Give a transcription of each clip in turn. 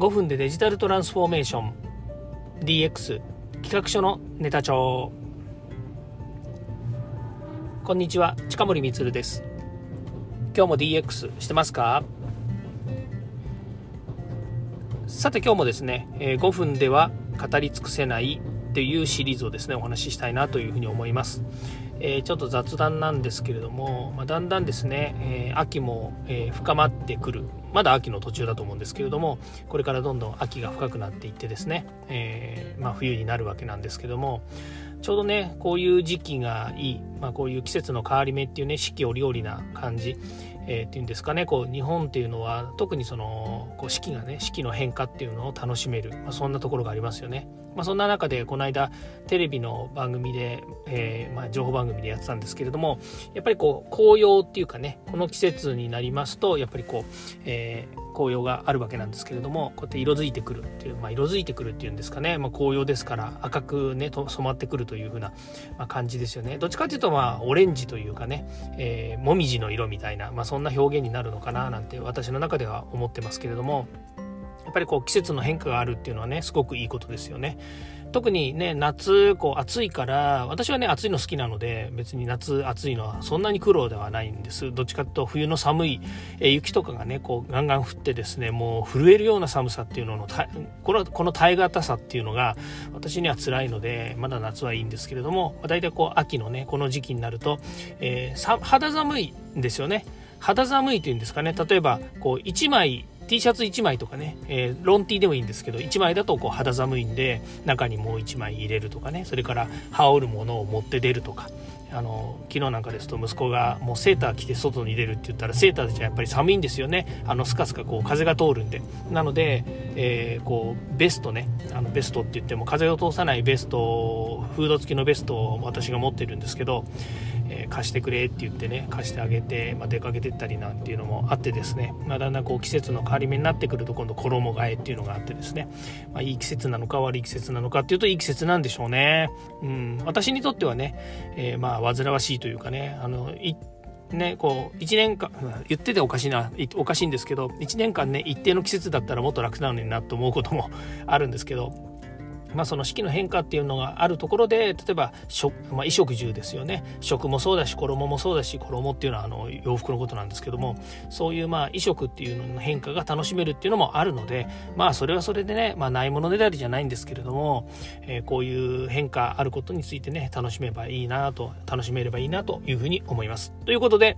5分でデジタルトランスフォーメーション。DX 企画書のネタ帳。こんにちは近森光です。今日も DX してますか？さて今日もですね、え5分では語り尽くせないっていうシリーズをですねお話ししたいなというふうに思います。えー、ちょっと雑談なんですけれども、まあ、だんだんですね、えー、秋も、えー、深まってくるまだ秋の途中だと思うんですけれどもこれからどんどん秋が深くなっていってですね、えまあ、冬になるわけなんですけどもちょうどねこういう時期がいい、まあ、こういう季節の変わり目っていうね四季折々な感じ、え、っていうんですかねこう日本っていうのは特にそのこう四季がね四季の変化っていうのを楽しめる、まあ、そんなところがありますよね。まあ、そんな中でこの間テレビの番組で、えー、まあ、情報番組でやってたんですけれどもやっぱりこう紅葉っていうかねこの季節になりますとやっぱりこう、えー紅葉があるわけなんですけれどもこうやって色づいてくるっていう、まあ、色づいてくるっていうんですかね、まあ、紅葉ですから赤くね染まってくるという風な、ま、感じですよね。どっちかっていうとまあオレンジというかね、えー、もみじの色みたいな、まあ、そんな表現になるのかななんて私の中では思ってますけれどもやっぱりこう季節の変化があるっていうのはねすごくいいことですよね。特にね夏こう暑いから私はね暑いの好きなので別に夏暑いのはそんなに苦労ではないんです。どっちかというと冬の寒い、え雪とかがねこうガンガン降ってですねもう震えるような寒さっていうののこのこの耐え難さっていうのが私には辛いのでまだ夏はいいんですけれども大体こう秋のねこの時期になると、えー、肌寒いんですよね。肌寒いというんですかね。例えばこう1枚 T シャツ1枚とかね、えー、ロン T でもいいんですけど1枚だとこう肌寒いんで中にもう1枚入れるとかねそれから羽織るものを持って出るとかあの昨日なんかですと息子がもうセーター着て外に出るって言ったらセーターじゃやっぱり寒いんですよね。あのスカスカこう風が通るんで。なので、えー、こうベストねあのベストって言っても風を通さないベストフード付きのベストを私が持ってるんですけどえー、貸してくれって言ってね貸してあげて、まあ、出かけてったりなんていうのもあってですね、まあ、だんだんこう季節の変わり目になってくると今度衣替えっていうのがあってですね、まあ、いい季節なのか悪い季節なのかっていうといい季節なんでしょうね。うん、私にとってはね、えー、まあ煩わしいというかねあのね、こう1年間言ってておかしいなおかしいんですけど1年間ね一定の季節だったらもっと楽なのになと思うこともあるんですけどまあ、その四季の変化っていうのがあるところで例えば食、まあ、衣食住ですよね食もそうだし衣もそうだし衣っていうのはあの洋服のことなんですけどもそういうまあ衣食っていうのの変化が楽しめるっていうのもあるのでまあそれはそれでね、まあ、ないものねだりじゃないんですけれども、えー、こういう変化あることについてね楽しめばいいなと楽しめればいいなというふうに思います。ということで、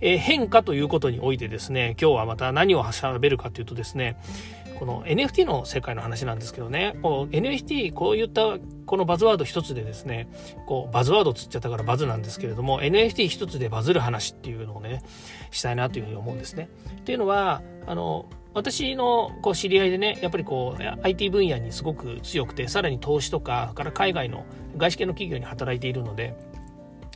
え、変化ということにおいてですね今日はまた何をしゃべるかというとですねこの NFT の世界の話なんですけどねこう NFT こういったこのバズワード一つでですねこうバズワードつっちゃったからバズなんですけれども NFT 一つでバズる話っていうのをねしたいなというふうに思うんですね。っていうのはあの私のこう知り合いでねやっぱりこう IT 分野にすごく強くてさらに投資とかから海外の外資系の企業に働いているので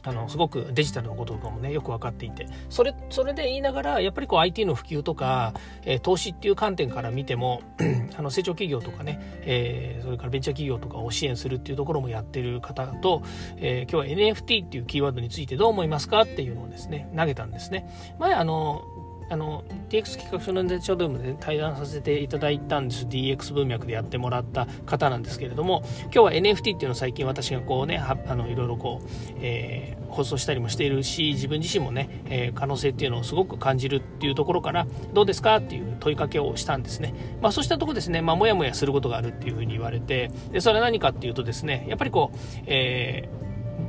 あのすごくデジタルのこととかもねよく分かっていて。それそれで言いながらやっぱりこう IT の普及とか、えー、投資っていう観点から見ても あの成長企業とかね、えー、それからベンチャー企業とかを支援するっていうところもやってる方と、えー、今日は NFT っていうキーワードについてどう思いますかっていうのをですね投げたんですね。前あのあの DX 企画書のネタでも、ね、対談させていただいたんです。DX 文脈でやってもらった方なんですけれども今日は NFT っていうのを最近私がこうねあのいろいろこう、えー、放送したりもしているし自分自身もね、えー、可能性っていうのをすごく感じるっていうところからどうですかっていう問いかけをしたんですね、まあ、そうしたとこですね、まあ、もやもやすることがあるっていうふうに言われてでそれは何かっていうとですねやっぱりこう、え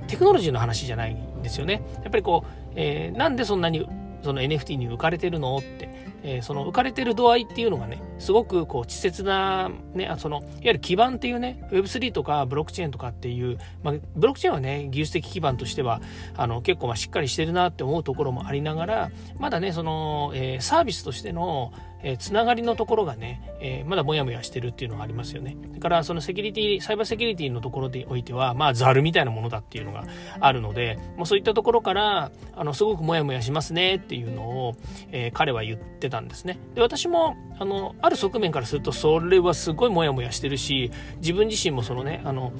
ー、テクノロジーの話じゃないんですよね。やっぱりこう、えー、なんでそんなにその NFT に浮かれてるの？って、えー、その浮かれてる度合いっていうのがねすごくこう稚拙な、ね、そのいわゆる基盤っていうね Web3 とかブロックチェーンとかっていう、まあ、ブロックチェーンはね技術的基盤としてはあの結構まあしっかりしてるなって思うところもありながらまだねその、えー、サービスとしてのえー、つながりのところがね、えー、まだモヤモヤしてるっていうのがありますよね。だからそのセキュリティ、サイバーセキュリティのところでおいては、まあザルみたいなものだっていうのがあるので、まあ、そういったところから、あの、すごくモヤモヤしますねっていうのを、えー、彼は言ってたんですね。で、私も、あの、ある側面からすると、それはすごいモヤモヤしてるし、自分自身もそのね、あの、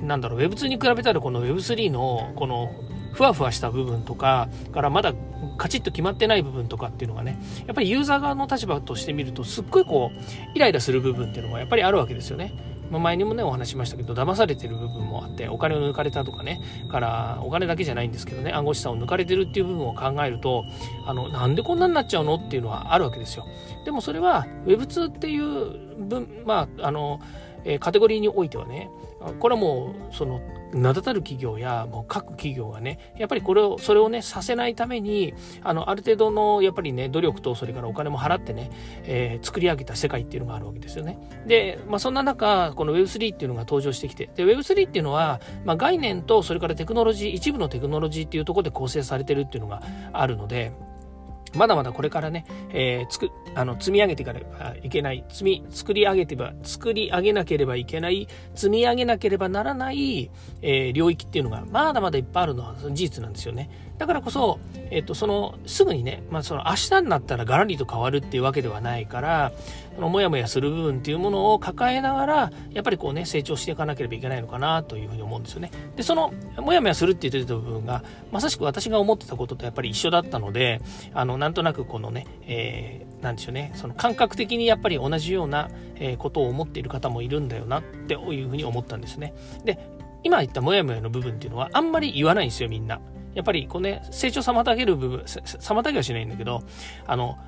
なんだろう、Web2 に比べたらこの Web3 のこのふわふわした部分とかからまだカチッと決まってない部分とかっていうのがねやっぱりユーザー側の立場として見るとすっごいこうイライラする部分っていうのもやっぱりあるわけですよね。ま前にもねお話しましたけど騙されてる部分もあってお金を抜かれたとかねからお金だけじゃないんですけどね暗号資産を抜かれてるっていう部分を考えるとあのなんでこんなになっちゃうのっていうのはあるわけですよ。でもそれは Web2 っていう分まああのえカテゴリーにおいてはねこれはもうその名だたる企業やもう各企業がねやっぱりこれをそれをねさせないためにあのある程度のやっぱりね努力とそれからお金も払ってね、えー、作り上げた世界っていうのがあるわけですよね。で、まあ、そんな中この Web3 っていうのが登場してきてで Web3 っていうのは、まあ、概念とそれからテクノロジー一部のテクノロジーっていうところで構成されてるっていうのがあるので。まだまだこれからね、えー、つくあの積み上げていかなければいけない。積み作り上げてば作り上げなければいけない。積み上げなければならない、えー、領域っていうのがまだまだいっぱいあるのは事実なんですよね。だからこそ、えっ、とそのすぐにね、まあ、その明日になったらガラリと変わるっていうわけではないからそのモヤモヤする部分っていうものを抱えながらやっぱりこうね成長していかなければいけないのかなというふうに思うんですよね。でそのモヤモヤするって言ってた部分がまさしく私が思ってたこととやっぱり一緒だったのであのなんとなくこのね、えー、なんでしょうねその感覚的にやっぱり同じようなことを思っている方もいるんだよなっていうふうに思ったんですね。で今言ったモヤモヤの部分っていうのはあんまり言わないんですよみんな。やっぱりこうね成長妨げる部分妨げはしないんだけどあの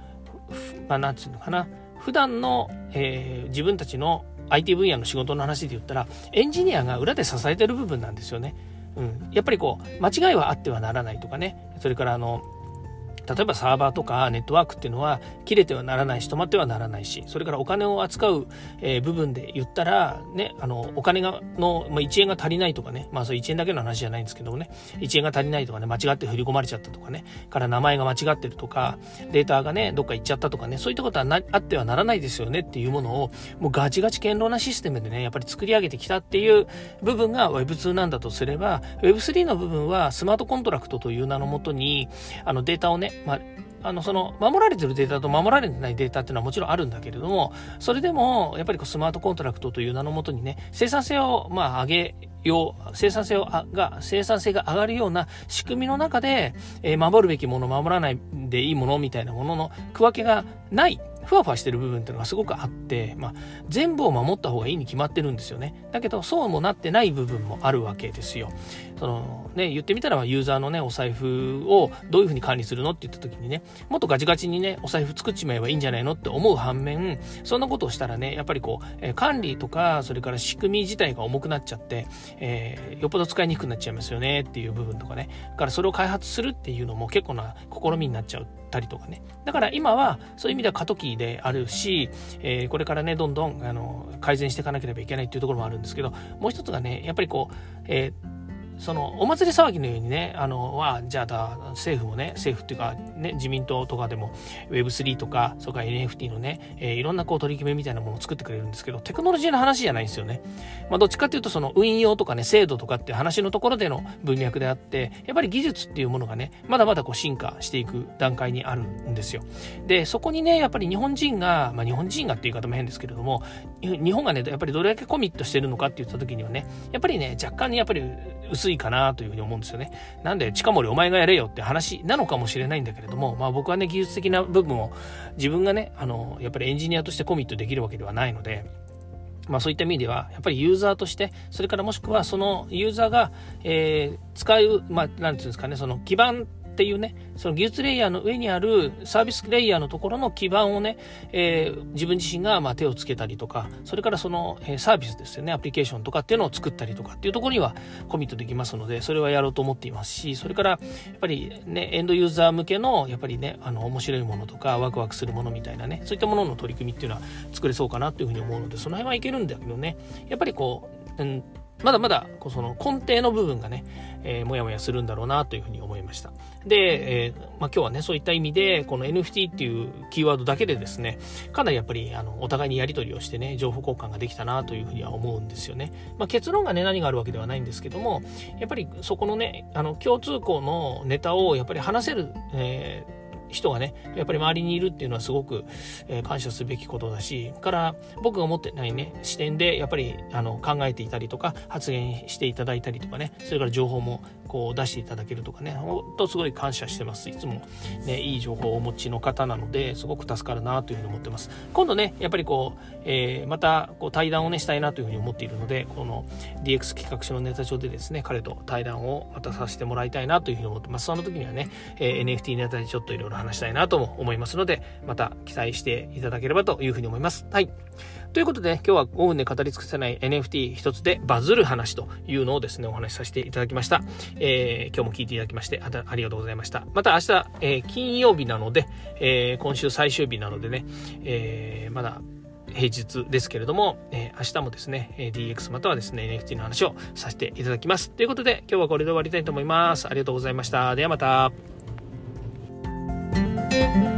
まあなんつうのかな。普段の、えー、自分たちの IT 分野の仕事の話で言ったらエンジニアが裏で支えてる部分なんですよね。うん、やっぱりこう間違いはあってはならないとかね。それからあの例えばサーバーとかネットワークっていうのは切れてはならないし止まってはならないしそれからお金を扱う、えー、部分で言ったらねあのお金がの、まあ、1円が足りないとかねまあそれ1円だけの話じゃないんですけどもね1円が足りないとかね間違って振り込まれちゃったとかねから名前が間違ってるとかデータがねどっか行っちゃったとかねそういったことはなあってはならないですよねっていうものをもうガチガチ堅牢なシステムでねやっぱり作り上げてきたっていう部分が Web2 なんだとすれば Web3 の部分はスマートコントラクトという名のもとにあのデータをね、まあの、その、守られてるデータと守られてないデータっていうのはもちろんあるんだけれども、それでも、やっぱりこうスマートコントラクトという名のもとにね、生産性を、まあ、上げよう、生産性をが、生産性が上がるような仕組みの中で、えー、守るべきもの、守らないでいいものみたいなものの区分けがないふわふわしてる部分っていうのがすごくあって、まあ、全部を守った方がいいに決まってるんですよね。だけど、そうもなってない部分もあるわけですよ。その、ね、言ってみたら、ユーザーのね、お財布をどういうふうに管理するのって言った時にね、もっとガチガチにね、お財布作っちまえばいいんじゃないのって思う反面、そんなことをしたらね、やっぱりこう、え管理とか、それから仕組み自体が重くなっちゃって、えー、よっぽど使いにくくなっちゃいますよねっていう部分とかね。だからそれを開発するっていうのも結構な試みになっちゃったりとかね。だから今はそういう意味では過渡期であるし、えー、これからね、どんどんあの改善していかなければいけないっていうところもあるんですけど、もう一つがね、やっぱりこう、えーそのお祭り騒ぎのようにねあのはじゃあだ政府もね政府っていうか、ね、自民党とかでも Web3 とかそれから NFT のね、えー、いろんなこう取り決めみたいなものを作ってくれるんですけどテクノロジーの話じゃないんですよね、まあ、どっちかっていうとその運用とかね制度とかっていう話のところでの文脈であってやっぱり技術っていうものがねまだまだこう進化していく段階にあるんですよ。でそこにねやっぱり日本人が、まあ、日本人がっていう言い方も変ですけれども日本がねやっぱりどれだけコミットしてるのかって言った時にはねやっぱりね若干にやっぱり薄いかなというふうに思うんですよね。なんで近森お前がやれよって話なのかもしれないんだけれども、まあ僕はね、技術的な部分を自分がね、あの、やっぱりエンジニアとしてコミットできるわけではないので、まあそういった意味では、やっぱりユーザーとして、それからもしくはそのユーザーが、えー、使う、まあなんていうんですかね、その基盤っていうね、その技術レイヤーの上にあるサービスレイヤーのところの基盤をね、えー、自分自身がま手をつけたりとか、それからその、えサービスですよね、アプリケーションとかっていうのを作ったりとかっていうところにはコミットできますので、それはやろうと思っていますし、それからやっぱりね、エンドユーザー向けのやっぱりね、あの面白いものとかワクワクするものみたいなね、そういったものの取り組みっていうのは作れそうかなというふうに思うので、その辺はいけるんだけどね、やっぱりこう、うんまだまだその根底の部分がね、えー、もやもやするんだろうなというふうに思いました。で、えー、まあ、今日はね、そういった意味で、この NFT っていうキーワードだけでですね、かなりやっぱり、あの、お互いにやり取りをしてね、情報交換ができたなというふうには思うんですよね。まあ、結論がね、何があるわけではないんですけども、やっぱりそこのね、あの、共通項のネタをやっぱり話せる、えー人がねやっぱり周りにいるっていうのはすごく、え、感謝すべきことだしから僕が持ってないね視点でやっぱりあの考えていたりとか発言していただいたりとかねそれから情報もこう出していただけるとかねほんとすごい感謝してます。いつもねいい情報をお持ちの方なのですごく助かるなというふうに思ってます。今度ねやっぱりこう、えー、またこう対談をねしたいなというふうに思っているのでこの DX 企画書のネタ帳でですね彼と対談をまたさせてもらいたいなというふうに思ってます。その時にはね、えー、NFT ネタでちょっといろいろ話したいなとも思いますのでまた期待していただければというふうに思いますはいということで、今日は5分で語り尽くせない NFT 一つでバズる話というのをですね、お話しさせていただきました。えー、今日も聞いていただきましてあ、ありがとうございました。また明日、えー、金曜日なので、えー、今週最終日なのでね、えまだ平日ですけれども、え明日もですね、DX またはですね、NFT の話をさせていただきます。ということで、今日はこれで終わりたいと思います。ありがとうございました。ではまた。Thank you.